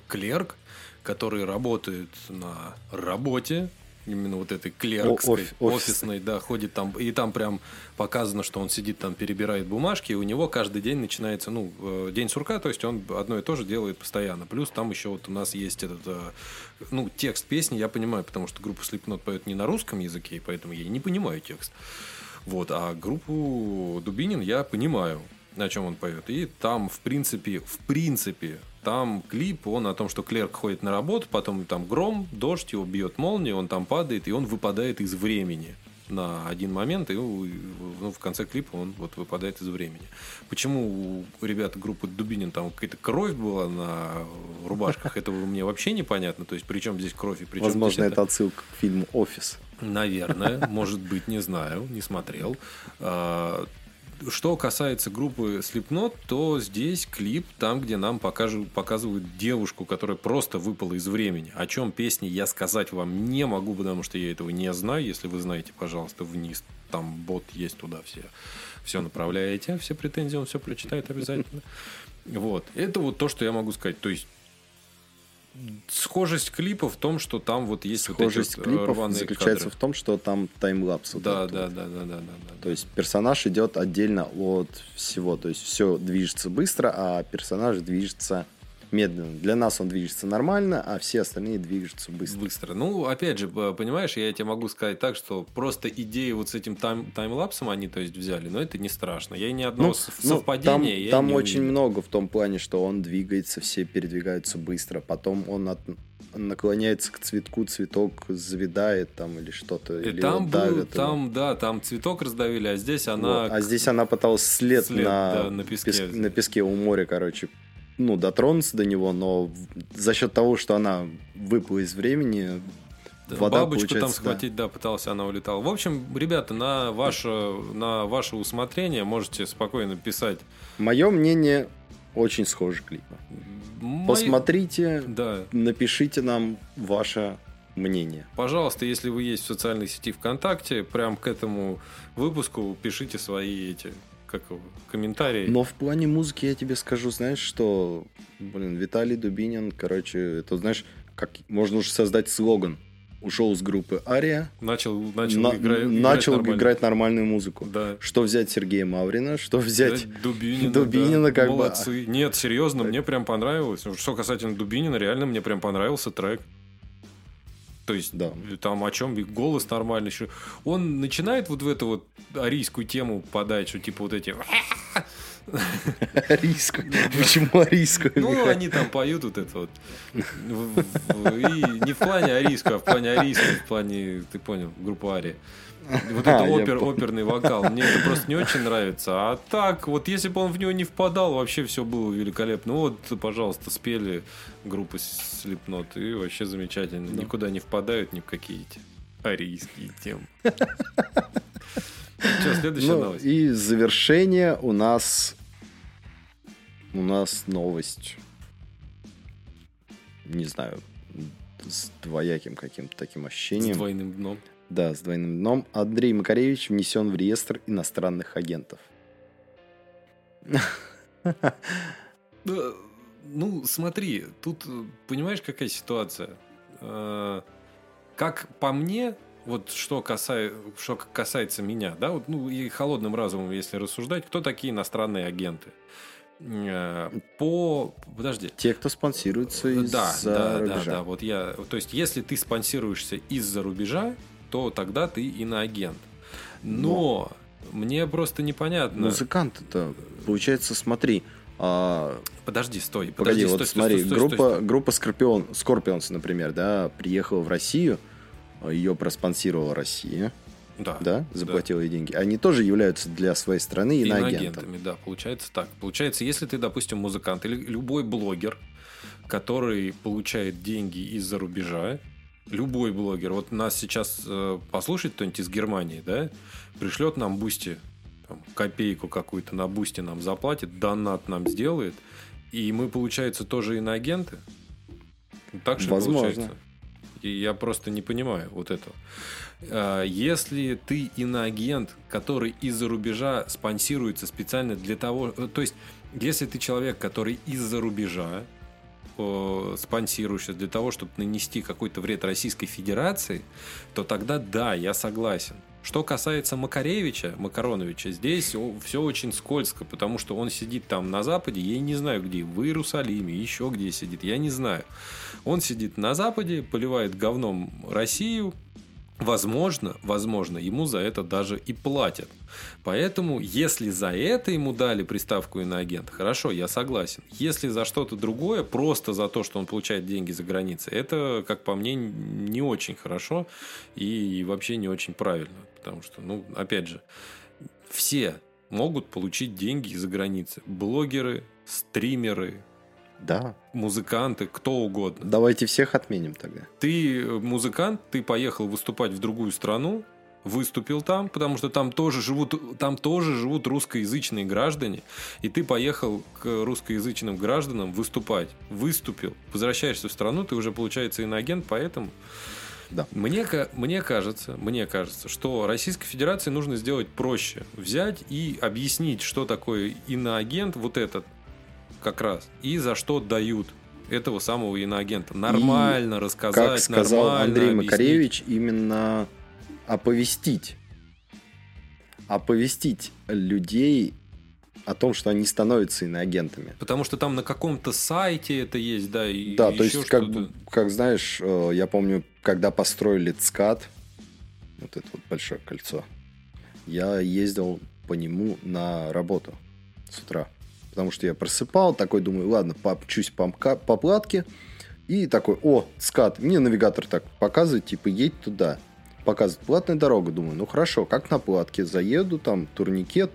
клерк, который работает на работе, именно вот этой клеркской, оф- офис. офисной, да, ходит там, и там прям показано, что он сидит там, перебирает бумажки, и у него каждый день начинается, ну, э, день сурка, то есть он одно и то же делает постоянно. Плюс там еще вот у нас есть этот, э, ну, текст песни, я понимаю, потому что группа Slipknot поет не на русском языке, и поэтому я не понимаю текст. Вот, а группу Дубинин я понимаю, о чем он поет. И там, в принципе, в принципе, там клип, он о том, что клерк ходит на работу, потом там гром, дождь, его бьет молния, он там падает, и он выпадает из времени на один момент, и ну, в конце клипа он вот выпадает из времени. Почему у ребят группы Дубинин там какая-то кровь была на рубашках, этого мне вообще непонятно. То есть, причем здесь кровь и причем Возможно, здесь это отсылка к фильму «Офис». Наверное, может быть, не знаю, не смотрел. Что касается группы Slipknot, то здесь клип, там, где нам покажу- показывают девушку, которая просто выпала из времени. О чем песни я сказать вам не могу, потому что я этого не знаю. Если вы знаете, пожалуйста, вниз. Там бот есть туда все. Все направляете, все претензии, он все прочитает обязательно. Вот. Это вот то, что я могу сказать. То есть схожесть клипа в том, что там вот есть Схожесть вот эти вот, клипов заключается кадры. в том, что там таймлапс. вот Да, да, вот. да, да, да, да, да. То есть персонаж идет отдельно от всего. То есть все движется быстро, а персонаж движется медленно. Для нас он движется нормально, а все остальные движутся быстро. Быстро. Ну, опять же, понимаешь, я тебе могу сказать так, что просто идею вот с этим тайм- таймлапсом они, то есть, взяли, но это не страшно. Я ни одного с- ну, совпадения там, я там не очень увидел. много в том плане, что он двигается, все передвигаются быстро. Потом он от- наклоняется к цветку, цветок завидает там или что-то. И или там его был, давят его. там, да, там цветок раздавили, а здесь она... Вот. А здесь она пыталась след, След, на, да, на песке пес- на песке у моря, короче, ну, дотронуться до него, но за счет того, что она выпала из времени, Да, вода, Бабочку там получается, да. схватить, да. пытался, она улетала. В общем, ребята, на ваше, на ваше усмотрение можете спокойно писать. Мое мнение, очень схожий клип. Мои- Посмотрите, Да, напишите нам ваше мнение. Пожалуйста, если вы есть в социальной сети ВКонтакте, прям к этому выпуску пишите свои эти как его, комментарии. Но в плане музыки я тебе скажу, знаешь, что, блин, Виталий Дубинин, короче, это, знаешь, как можно уже создать слоган. Ушел с группы Ария, Начал, начал, на- игра- играть начал нормально. играть нормальную музыку. Да. Что взять Сергея Маврина, что взять... Да, Дубинина, Дубинина да, как бы. а молодцы. Нет, серьезно, мне прям понравилось. Что касательно Дубинина, реально мне прям понравился трек. То есть Да. там о чем голос нормальный еще. Он начинает вот в эту вот арийскую тему подать, что типа вот эти. Арийскую. Почему арийскую? Ну, они там поют вот это вот. И не в плане арийского, а в плане арийского, в плане, ты понял, группа Ария. Вот это А, опер, оперный вокал. Мне это просто не очень нравится. А так, вот если бы он в него не впадал, вообще все было великолепно. Ну вот, пожалуйста, спели группы Slipknot, и вообще замечательно. Никуда не впадают ни в какие эти арийские темы. Что, следующая Ну, новость? и завершение у нас... У нас новость. Не знаю, с двояким каким-то таким С ощущением. двойным дном. Да, с двойным дном. Андрей Макаревич внесен в реестр иностранных агентов. Да, Ну, смотри, тут э, понимаешь, какая ситуация? Э, Как по мне, вот что, касай- что касается меня, да, вот, ну и холодным разумом, если рассуждать, кто такие иностранные агенты? Э, По... Подожди. Те, кто спонсируется из-за Да, да, да, рубежа. да. Вот я, то есть, если ты спонсируешься из-за рубежа, то тогда ты иноагент. Но мне просто непонятно. Музыкант-то, получается, смотри, а, Подожди, стой. Погоди, подожди, вот стой, смотри, стой, стой, группа, стой, стой. группа Скорпион, Скорпионс, например, да, приехала в Россию, ее проспонсировала Россия, Да, да, заплатила ей деньги. Они тоже являются для своей страны иноагентом. Иноагентами, да, получается так. Получается, если ты, допустим, музыкант или любой блогер, который получает деньги из-за рубежа, любой блогер, вот нас сейчас э, послушает кто-нибудь из Германии, да, пришлет нам Boosty там, копейку какую-то на бусте нам заплатит, донат нам сделает, и мы, получается, тоже иноагенты? Так же Возможно. получается? И я просто не понимаю вот этого. А, Если ты иноагент, который из-за рубежа спонсируется специально для того... э, То есть, если ты человек, который из-за рубежа спонсируешься для того, чтобы нанести какой-то вред Российской Федерации, то тогда да, я согласен. Что касается Макаревича, Макароновича, здесь все очень скользко, потому что он сидит там на Западе, я не знаю где, в Иерусалиме, еще где сидит, я не знаю. Он сидит на Западе, поливает говном Россию, Возможно, возможно, ему за это даже и платят. Поэтому, если за это ему дали приставку иноагент, хорошо, я согласен. Если за что-то другое, просто за то, что он получает деньги за границей, это, как по мне, не очень хорошо и вообще не очень правильно. Потому что, ну, опять же, все могут получить деньги из-за границы. Блогеры, стримеры, Да. музыканты, кто угодно. Давайте всех отменим тогда. Ты э, музыкант, ты поехал выступать в другую страну, выступил там, потому что там тоже живут, там тоже живут русскоязычные граждане, и ты поехал к русскоязычным гражданам выступать, выступил, возвращаешься в страну, ты уже получается иноагент, поэтому Да. мне, мне кажется, мне кажется, что Российской Федерации нужно сделать проще, взять и объяснить, что такое иноагент, вот этот как раз, и за что дают этого самого иноагента. Нормально рассказать, Как сказал нормально Андрей объяснить. Макаревич, именно оповестить. Оповестить людей о том, что они становятся иноагентами. Потому что там на каком-то сайте это есть, да, и Да, то есть, как, как знаешь, э, я помню, когда построили ЦКАД, вот это вот большое кольцо, я ездил по нему на работу с утра. Потому что я просыпал, такой думаю, ладно, попчусь по, по платке, и такой, о, ЦКАД, мне навигатор так показывает, типа, едь туда. Показывает платная дорога, думаю, ну хорошо, как на платке, заеду, там, турникет,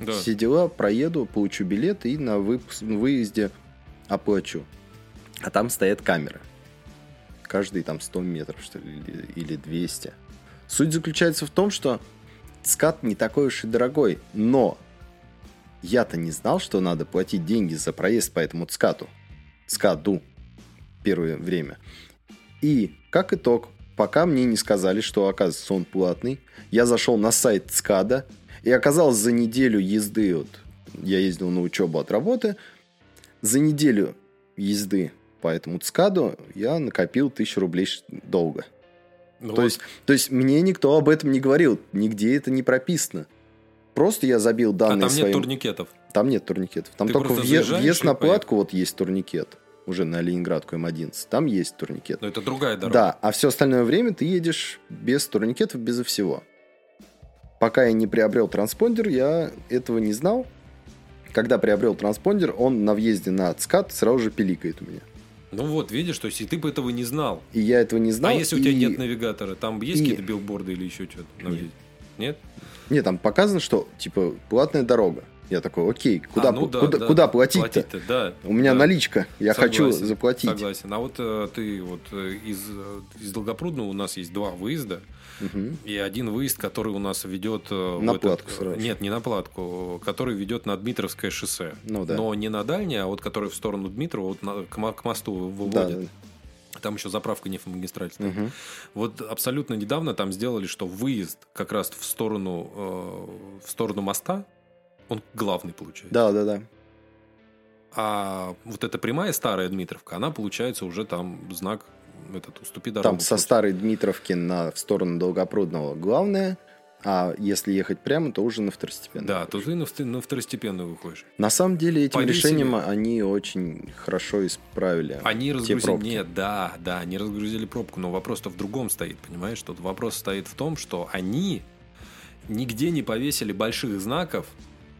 Да. все дела, проеду, получу билет и на выпуск- выезде оплачу. А там стоят камеры. Каждые там 100 метров, что ли, или- или 200. Суть заключается в том, что скат не такой уж и дорогой, но я-то не знал, что надо платить деньги за проезд по этому скату. Скаду. Первое время. И, как итог, пока мне не сказали, что, оказывается, он платный, я зашел на сайт СКАДа, и оказалось за неделю езды, вот, я ездил на учебу от работы, за неделю езды по этому ЦКАДу я накопил тысячу рублей долга. Ну То, вот. есть, то есть мне никто об этом не говорил, нигде это не прописано. Просто я забил а данные там нет своим... турникетов. Там нет турникетов. Там Ты только въезд и на платку вот есть турникет. Уже на Ленинградку М11. Там есть турникет. Но это другая дорога. Да, а все остальное время ты едешь без турникетов, безо всего. Пока я не приобрел транспондер, я этого не знал. Когда приобрел транспондер, он на въезде на ЦКАД сразу же пиликает у меня. Ну вот, видишь, то есть и ты бы этого не знал. И я этого не знал. а если у тебя и- нет навигатора, там есть и- какие-то билборды или еще что-то? Нет. Нет? Нет, там показано, что типа платная дорога. Я такой, окей, куда, А, ну да, куда, да, куда платить-то? платить-то, да. У меня да. наличка, я хочу Согласен, заплатить. Согласен. А вот э, ты вот э, из, э, из Долгопрудного у нас есть два выезда. Мгм. И один выезд, который у нас ведет... э, На этот- платку сразу. Нет, не на платку. Который ведет на Дмитровское шоссе. Ну да. Но не на дальнее, а вот который в сторону Дмитрова, вот на- к, к мосту Да, выводит. Там еще заправка нефтемагистраль. стоит. Мгм. Вот абсолютно недавно там сделали, что выезд как раз в сторону, э, в сторону моста, он главный получается. да, да, да. А вот эта прямая старая Дмитровка, она получается уже там знак этот уступи дорогу. Там со старой Дмитровки на, в сторону Долгопрудного главное, а если ехать прямо, то уже на второстепенную. Да, то ты на, вт- на второстепенную выходишь. На самом деле этим Повесили. решением они очень хорошо исправили. Они те разгрузили... пробки. Нет, да, да, они разгрузили пробку, но вопрос-то в другом стоит, понимаешь? Тут вопрос стоит в том, что они нигде не повесили больших знаков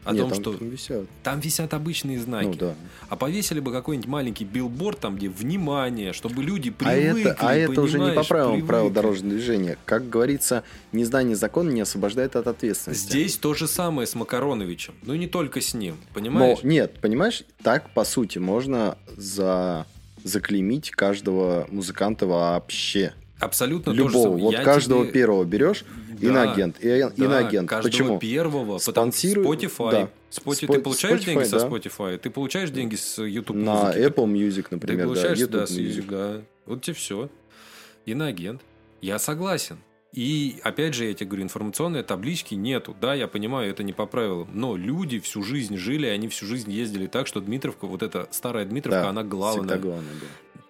о Нет, том, там, что там висят. там висят обычные знаки. Ну да. А повесили бы какой-нибудь маленький билборд там, где внимание, чтобы люди А привыкли, это, а это уже не по правилам правил дорожного движения. Как говорится, незнание закона не освобождает от ответственности. Здесь то же самое с Макароновичем. Ну и не только с ним, Но понимаешь? нет, понимаешь, так по сути можно за заклеймить каждого музыканта вообще. Абсолютно Любого. Вот Я каждого тебе- первого берешь, Да, иноагент. И, да, иноагент. каждого Почему? первого, Спонсирует- Spotify. да. Споти- Спо- Ты получаешь Spotify, деньги со да. Spotify? Ты получаешь деньги с YouTube На музыки? Apple Music, Ты например, да, получаешь, YouTube да, с Music, да. Вот тебе все. Иноагент. Я согласен. И опять же, я тебе говорю, информационной таблички нету. Да, я понимаю, это не по правилам. Но люди всю жизнь жили, они всю жизнь ездили так, что Дмитровка, вот эта старая Дмитровка, Да, она Всегда главная. было.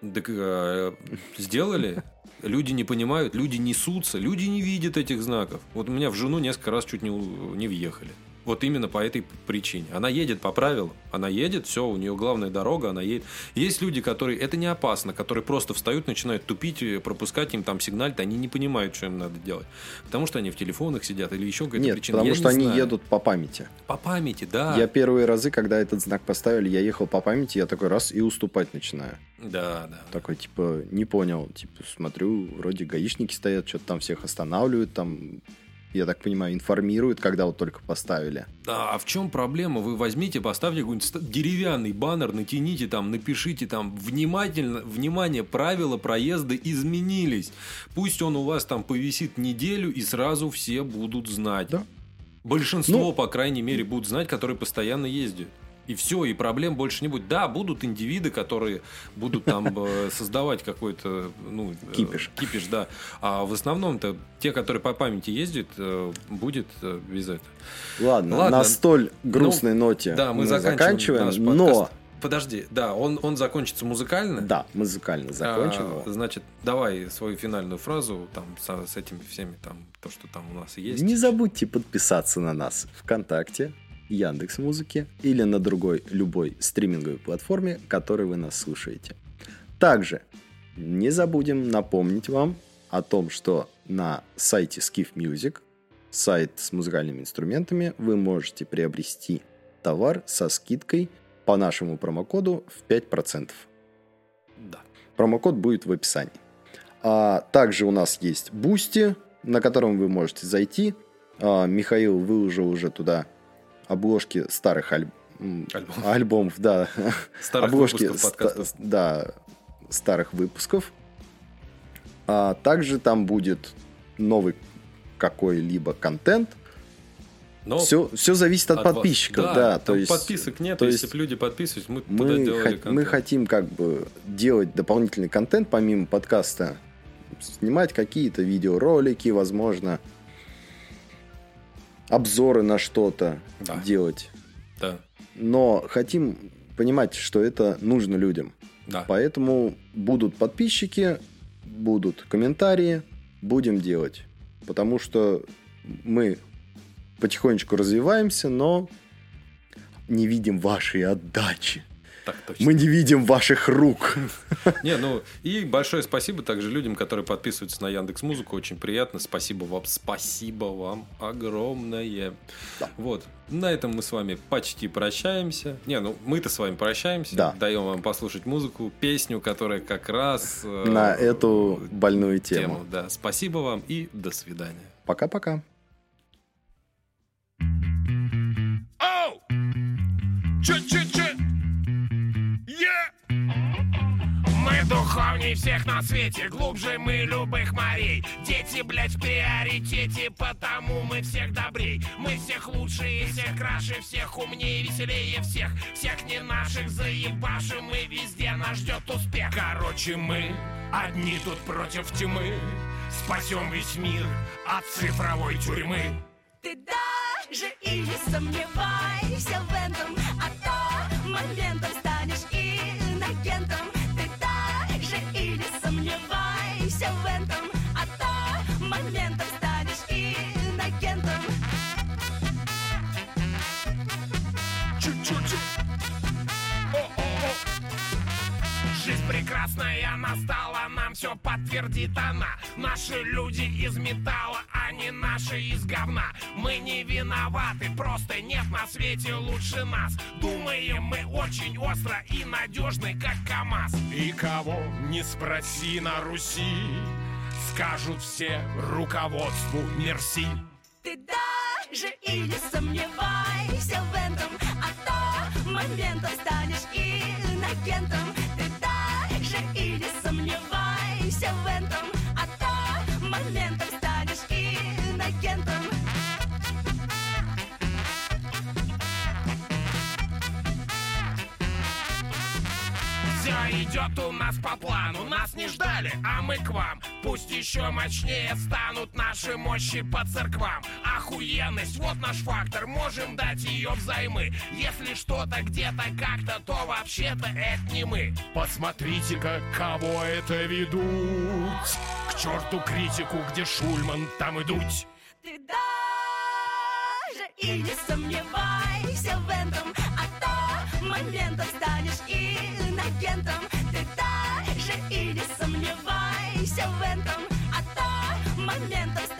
Так, э, сделали, люди не понимают, люди несутся, люди не видят этих знаков. Вот у меня в жену несколько раз чуть не, не въехали. Вот именно по этой причине. Она едет по правилам. Она едет, все, у нее главная дорога, она едет. Есть люди, которые, это не опасно, которые просто встают, начинают тупить, э, пропускать им там сигналь, они не понимают, что им надо делать. Потому что они в телефонах сидят или еще какая-то Нет, причина. потому Я что не они знаю. едут по памяти. По памяти, да. Я первые разы, когда этот знак поставили, я ехал по памяти, я такой раз и уступать начинаю. Да, да. Такой, типа, не понял. Типа, смотрю, вроде гаишники стоят, что-то там всех останавливают, там, я так понимаю, информируют, когда вот только поставили. Да, а в чем проблема? Вы возьмите, поставьте какой-нибудь деревянный баннер, натяните там, напишите там внимательно, внимание, правила проезда изменились. Пусть он у вас там повисит неделю, и сразу все будут знать. Да. Большинство, Ну- по крайней мере, будут знать, которые постоянно ездят. И все, и проблем больше не будет. Да, будут индивиды, которые будут там э, создавать какой-то ну, э, Кипиш. кипиш, да. А в основном-то те, которые по памяти ездят, э, будет без этого. Ладно, Ладно. на столь грустной ноте Да, мы, мы заканчиваем, наш но... Подожди, да, он, он закончится музыкально. Да, музыкально закончим А, значит, давай свою финальную фразу там со- с этими всеми там то, что там у нас есть. Не забудьте подписаться на нас ВКонтакте, Яндекс Музыки или на другой любой стриминговой платформе, которой вы нас слушаете. Также не забудем напомнить вам о том, что на сайте Skiff Music, сайт с музыкальными инструментами, вы можете приобрести товар со скидкой по нашему промокоду в 5%. Да. Промокод будет в описании. А также у нас есть Boosty, на котором вы можете зайти. А, Михаил выложил уже туда обложки старых аль- м, Альбом. альбомов, да. Старых обложки подкастов. да, старых выпусков. А также там будет новый какой-либо контент. Но Все, все зависит от, от вас- подписчиков, Да, да. там то есть подписок нет. то Если есть бы люди подписывались, мы туда мы, делали контент. мы хотим как бы делать дополнительный контент помимо подкаста, снимать какие-то видеоролики, возможно, обзоры на что-то Да. делать. Да, Но хотим понимать, что это нужно людям. да. Поэтому будут подписчики, будут комментарии, будем делать. Потому что мы потихонечку развиваемся, но не видим вашей отдачи. Так точно. Мы не видим ваших рук. Не, ну и большое спасибо также людям, которые подписываются на Яндекс Музыку. Очень приятно. Спасибо вам, спасибо вам огромное. Да. Вот. На этом мы с вами почти прощаемся. Не, ну мы-то с вами прощаемся. Да. Даем вам послушать музыку, песню, которая как раз э, На эту больную тему. тему. Да. Спасибо вам и до свидания. Пока-пока. Оу! Че-че-че! Е! Духовней всех на свете, глубже мы любых морей. Дети, блядь, в приоритете, потому мы всех добрей. Мы всех лучше, всех краше, всех умнее, веселее всех. Всех не наших заебашим, и везде нас ждет успех. Короче, мы одни тут против тьмы. Спасем весь мир от цифровой тюрьмы. Ты даже и не сомневайся в этом, а то моментом станешь этом, а то моментом станешь инагентом. Чуть-чуть. Жизнь прекрасная настала, нам все подтвердит она. Наши люди из металла, не наши из говна. Мы не виноваты, просто нет на свете лучше нас. Думаем мы очень остро и надежны, как КамАЗ. И кого не спроси на Руси, скажут все руководству мерси. Ты даже и не сомневайся в этом, а то моментом станешь инагентом. Ты даже и не сомневайся в этом, идет у нас по плану, нас не ждали, а мы к вам. Пусть еще мощнее станут наши мощи по церквам. Охуенность, вот наш фактор, можем дать ее взаймы. Если что-то где-то как-то, то вообще-то это не мы. Посмотрите-ка, кого это ведут. К черту критику, где Шульман, там идут. Ты даже и не сомневайся в этом А то моментом станешь se aumentan hasta más.